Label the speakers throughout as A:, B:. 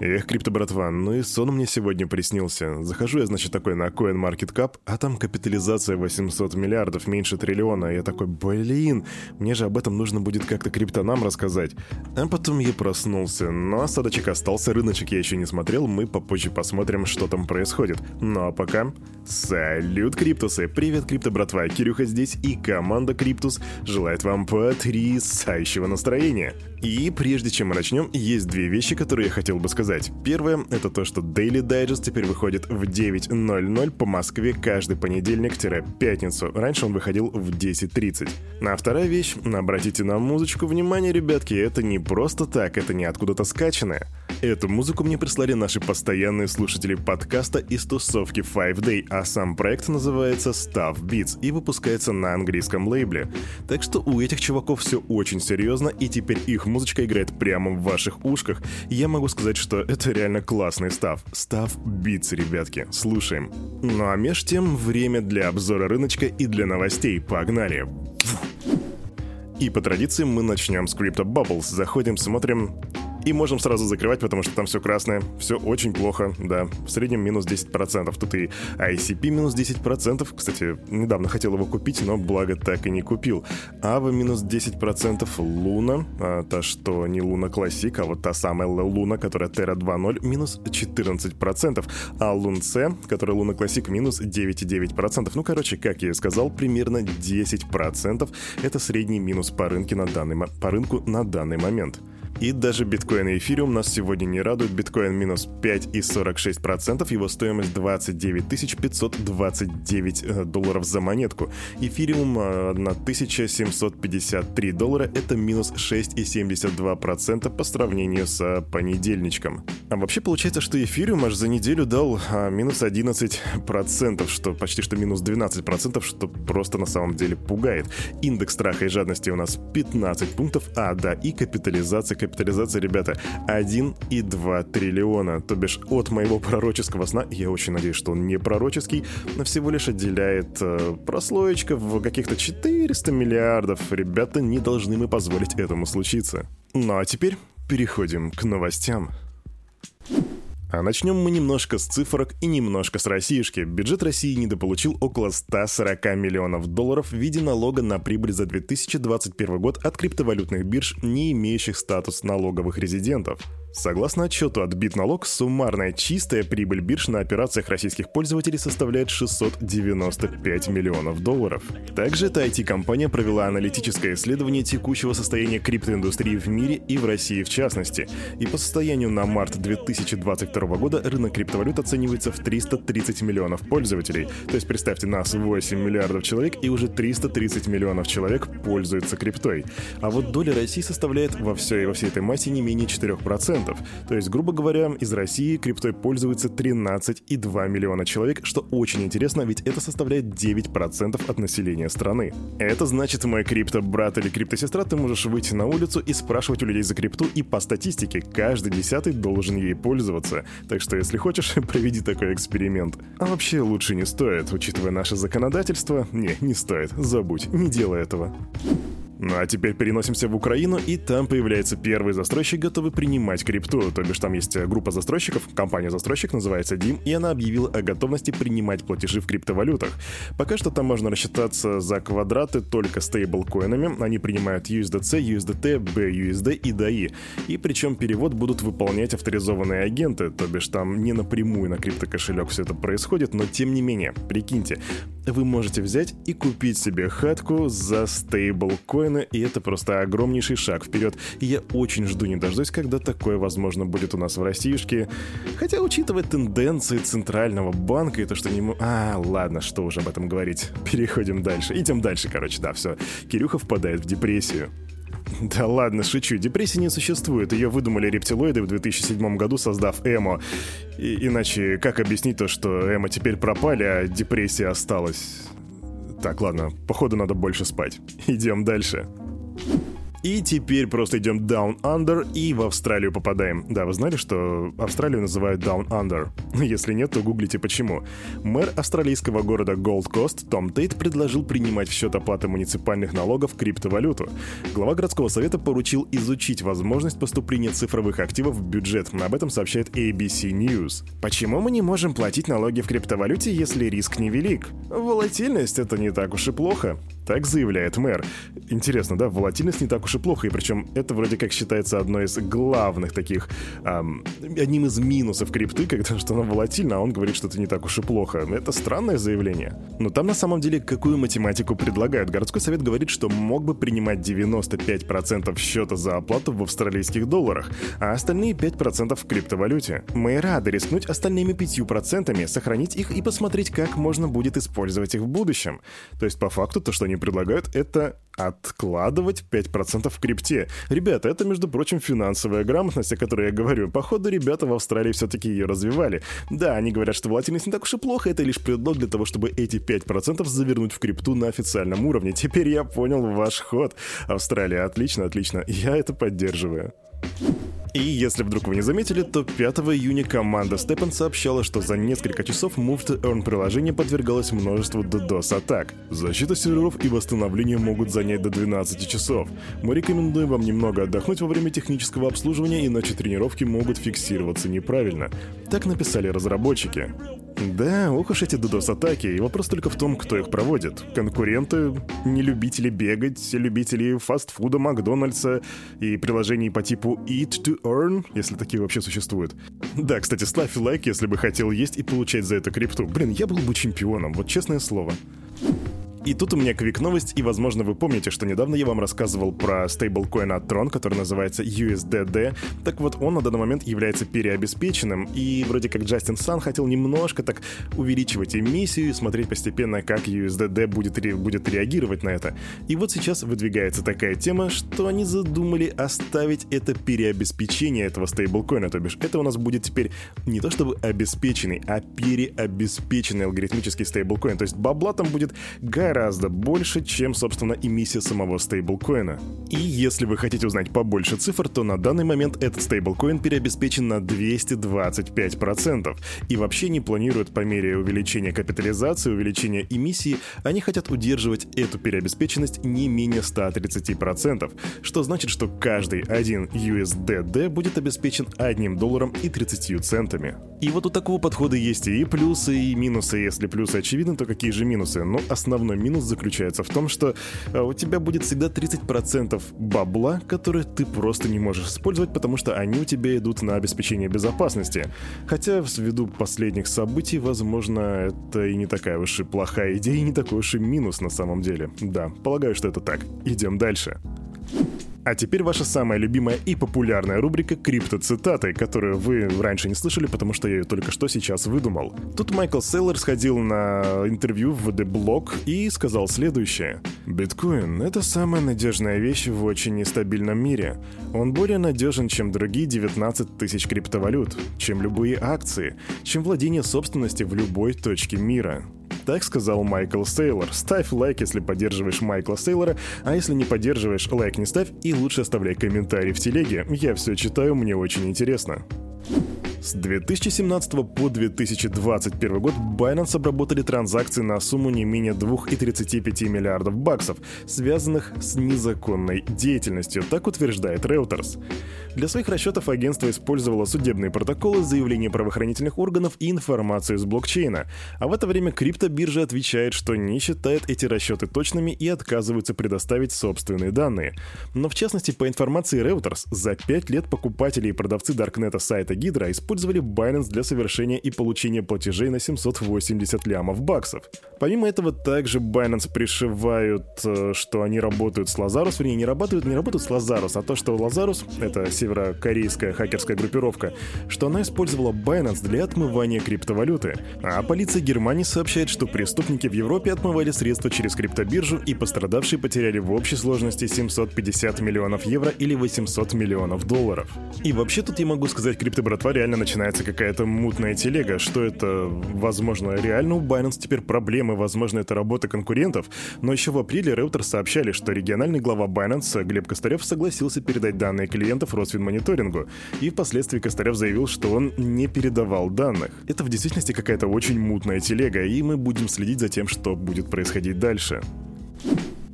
A: Эх, крипто, братва, ну и сон мне сегодня приснился. Захожу я, значит, такой на CoinMarketCap, а там капитализация 800 миллиардов, меньше триллиона. Я такой, блин, мне же об этом нужно будет как-то криптонам рассказать. А потом я проснулся, но осадочек остался, рыночек я еще не смотрел, мы попозже посмотрим, что там происходит. Ну а пока... Салют, Криптусы! Привет, крипто, братва! Кирюха здесь и команда Криптус желает вам потрясающего настроения. И прежде чем мы начнем, есть две вещи, которые я хотел бы сказать. Первое — это то, что Daily Digest теперь выходит в 9.00 по Москве каждый понедельник-пятницу. Раньше он выходил в 10.30. А вторая вещь — обратите на музычку внимание, ребятки, это не просто так, это не откуда-то скачанное. Эту музыку мне прислали наши постоянные слушатели подкаста из тусовки 5 Day, а сам проект называется Stuff Beats и выпускается на английском лейбле. Так что у этих чуваков все очень серьезно, и теперь их музычка играет прямо в ваших ушках. Я могу сказать, что это реально классный став. Став Beats, ребятки. Слушаем. Ну а меж тем время для обзора рыночка и для новостей. Погнали! И по традиции мы начнем с Crypto Bubbles. Заходим, смотрим, и можем сразу закрывать, потому что там все красное. Все очень плохо, да. В среднем минус 10%. Тут и ICP минус 10%. Кстати, недавно хотел его купить, но благо так и не купил. Ава минус 10%. Луна, а, та, что не Luna Classic, а вот та самая Луна, которая Terra 2.0, минус 14%. А LUNC, которая Luna Classic, минус 9,9%. Ну, короче, как я и сказал, примерно 10%. Это средний минус по, рынке на данный, по рынку на данный момент. И даже биткоин и эфириум нас сегодня не радуют. Биткоин минус 5,46%, его стоимость 29 529 э, долларов за монетку. Эфириум 1753 э, доллара, это минус 6,72% по сравнению с э, понедельничком. А вообще получается, что эфириум аж за неделю дал а, минус 11%, что почти что минус 12%, что просто на самом деле пугает. Индекс страха и жадности у нас 15 пунктов, а да, и капитализация капитализация, ребята, 1,2 триллиона. То бишь от моего пророческого сна, я очень надеюсь, что он не пророческий, но всего лишь отделяет э, прослоечка в каких-то 400 миллиардов. Ребята, не должны мы позволить этому случиться. Ну а теперь переходим к новостям. А начнем мы немножко с цифрок и немножко с Россиюшки. Бюджет России недополучил около 140 миллионов долларов в виде налога на прибыль за 2021 год от криптовалютных бирж, не имеющих статус налоговых резидентов. Согласно отчету от Битналог, суммарная чистая прибыль бирж на операциях российских пользователей составляет 695 миллионов долларов. Также эта IT-компания провела аналитическое исследование текущего состояния криптоиндустрии в мире и в России в частности. И по состоянию на март 2022 года рынок криптовалют оценивается в 330 миллионов пользователей. То есть представьте, нас 8 миллиардов человек и уже 330 миллионов человек пользуются криптой. А вот доля России составляет во всей, во всей этой массе не менее 4%. 10%. То есть, грубо говоря, из России криптой пользуется 13,2 миллиона человек, что очень интересно, ведь это составляет 9% от населения страны. Это значит, мой крипто-брат или крипто-сестра, ты можешь выйти на улицу и спрашивать у людей за крипту, и по статистике каждый десятый должен ей пользоваться. Так что, если хочешь, проведи такой эксперимент. А вообще лучше не стоит, учитывая наше законодательство. Не, не стоит, забудь, не делай этого. Ну а теперь переносимся в Украину, и там появляется первый застройщик, готовый принимать крипту. То бишь там есть э, группа застройщиков, компания-застройщик называется DIM, и она объявила о готовности принимать платежи в криптовалютах. Пока что там можно рассчитаться за квадраты только стейблкоинами. Они принимают USDC, USDT, BUSD и DAI. И причем перевод будут выполнять авторизованные агенты, то бишь там не напрямую на криптокошелек все это происходит, но тем не менее, прикиньте, вы можете взять и купить себе хатку за стейблкоин биткоина, и это просто огромнейший шаг вперед. И я очень жду не дождусь, когда такое, возможно, будет у нас в Россиюшке. Хотя, учитывая тенденции Центрального банка и то, что не... А, ладно, что уже об этом говорить. Переходим дальше. Идем дальше, короче, да, все. Кирюха впадает в депрессию. Да ладно, шучу. Депрессии не существует. Ее выдумали рептилоиды в 2007 году, создав эмо. И, иначе как объяснить то, что эмо теперь пропали, а депрессия осталась? Так, ладно, походу надо больше спать. Идем дальше. И теперь просто идем down under и в Австралию попадаем. Да, вы знали, что Австралию называют down under? Если нет, то гуглите почему. Мэр австралийского города Gold Coast Том Тейт предложил принимать в счет оплаты муниципальных налогов криптовалюту. Глава городского совета поручил изучить возможность поступления цифровых активов в бюджет. Об этом сообщает ABC News. Почему мы не можем платить налоги в криптовалюте, если риск невелик? Волатильность — это не так уж и плохо. Так заявляет мэр. Интересно, да, волатильность не так уж и плохо, и причем это вроде как считается одной из главных таких, эм, одним из минусов крипты, когда что она волатильна, а он говорит, что это не так уж и плохо. Это странное заявление. Но там на самом деле какую математику предлагают? Городской совет говорит, что мог бы принимать 95% счета за оплату в австралийских долларах, а остальные 5% в криптовалюте. Мы рады рискнуть остальными 5%, сохранить их и посмотреть, как можно будет использовать их в будущем. То есть по факту то, что они предлагают, это откладывать 5% в крипте. Ребята, это, между прочим, финансовая грамотность, о которой я говорю. Походу, ребята в Австралии все-таки ее развивали. Да, они говорят, что волатильность не так уж и плохо, это лишь предлог для того, чтобы эти 5% завернуть в крипту на официальном уровне. Теперь я понял ваш ход. Австралия, отлично, отлично. Я это поддерживаю. И если вдруг вы не заметили, то 5 июня команда Steppen сообщала, что за несколько часов Move to Earn приложение подвергалось множеству DDoS-атак. Защита серверов и восстановление могут занять до 12 часов. Мы рекомендуем вам немного отдохнуть во время технического обслуживания, иначе тренировки могут фиксироваться неправильно. Так написали разработчики. Да, ох уж эти DDoS-атаки, и вопрос только в том, кто их проводит. Конкуренты, не любители бегать, любители фастфуда, Макдональдса и приложений по типу Eat to Earn, если такие вообще существуют. Да, кстати, ставь лайк, если бы хотел есть и получать за это крипту. Блин, я был бы чемпионом, вот честное слово. И тут у меня квик-новость, и, возможно, вы помните, что недавно я вам рассказывал про стейблкоин от Tron, который называется USDD. Так вот, он на данный момент является переобеспеченным, и вроде как Джастин Сан хотел немножко так увеличивать эмиссию и смотреть постепенно, как USDD будет, ре- будет реагировать на это. И вот сейчас выдвигается такая тема, что они задумали оставить это переобеспечение этого стейблкоина, то бишь это у нас будет теперь не то чтобы обеспеченный, а переобеспеченный алгоритмический стейблкоин, то есть бабла там будет гораздо гораздо больше, чем, собственно, эмиссия самого стейблкоина. И если вы хотите узнать побольше цифр, то на данный момент этот стейблкоин переобеспечен на 225%. И вообще не планируют по мере увеличения капитализации, увеличения эмиссии, они хотят удерживать эту переобеспеченность не менее 130%, что значит, что каждый один USDD будет обеспечен 1 долларом и 30 центами. И вот у такого подхода есть и плюсы, и минусы. Если плюсы очевидны, то какие же минусы? Ну, основной минус заключается в том, что э, у тебя будет всегда 30% бабла, которые ты просто не можешь использовать, потому что они у тебя идут на обеспечение безопасности. Хотя, ввиду последних событий, возможно, это и не такая уж и плохая идея, и не такой уж и минус на самом деле. Да, полагаю, что это так. Идем дальше. А теперь ваша самая любимая и популярная рубрика «Криптоцитаты», которую вы раньше не слышали, потому что я ее только что сейчас выдумал. Тут Майкл Селлер сходил на интервью в The Block и сказал следующее. «Биткоин — это самая надежная вещь в очень нестабильном мире. Он более надежен, чем другие 19 тысяч криптовалют, чем любые акции, чем владение собственности в любой точке мира. Так сказал Майкл Сейлор. Ставь лайк, если поддерживаешь Майкла Сейлора, а если не поддерживаешь, лайк не ставь и лучше оставляй комментарий в телеге. Я все читаю, мне очень интересно. С 2017 по 2021 год Binance обработали транзакции на сумму не менее 2,35 миллиардов баксов, связанных с незаконной деятельностью, так утверждает Reuters. Для своих расчетов агентство использовало судебные протоколы, заявления правоохранительных органов и информацию из блокчейна. А в это время криптобиржа отвечает, что не считает эти расчеты точными и отказываются предоставить собственные данные. Но в частности, по информации Reuters, за 5 лет покупатели и продавцы Даркнета сайта Hydra использовали Binance для совершения и получения платежей на 780 лямов баксов. Помимо этого, также Binance пришивают, э, что они работают с Lazarus, вернее, не работают, не работают с Lazarus, а то, что Lazarus — это северокорейская хакерская группировка, что она использовала Binance для отмывания криптовалюты. А полиция Германии сообщает, что преступники в Европе отмывали средства через криптобиржу и пострадавшие потеряли в общей сложности 750 миллионов евро или 800 миллионов долларов. И вообще тут я могу сказать, криптобратва реально начинается какая-то мутная телега. Что это? Возможно, реально у Binance теперь проблемы, возможно, это работа конкурентов. Но еще в апреле Reuters сообщали, что региональный глава Binance Глеб Костарев согласился передать данные клиентов Росфинмониторингу. И впоследствии Костарев заявил, что он не передавал данных. Это в действительности какая-то очень мутная телега, и мы будем следить за тем, что будет происходить дальше.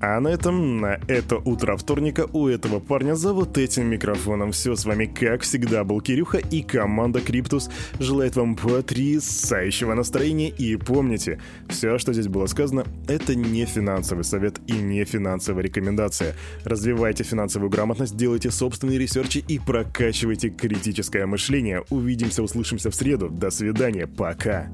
A: А на этом, на это утро вторника у этого парня за вот этим микрофоном все. С вами, как всегда, был Кирюха и команда Криптус желает вам потрясающего настроения. И помните, все, что здесь было сказано, это не финансовый совет и не финансовая рекомендация. Развивайте финансовую грамотность, делайте собственные ресерчи и прокачивайте критическое мышление. Увидимся, услышимся в среду. До свидания, пока.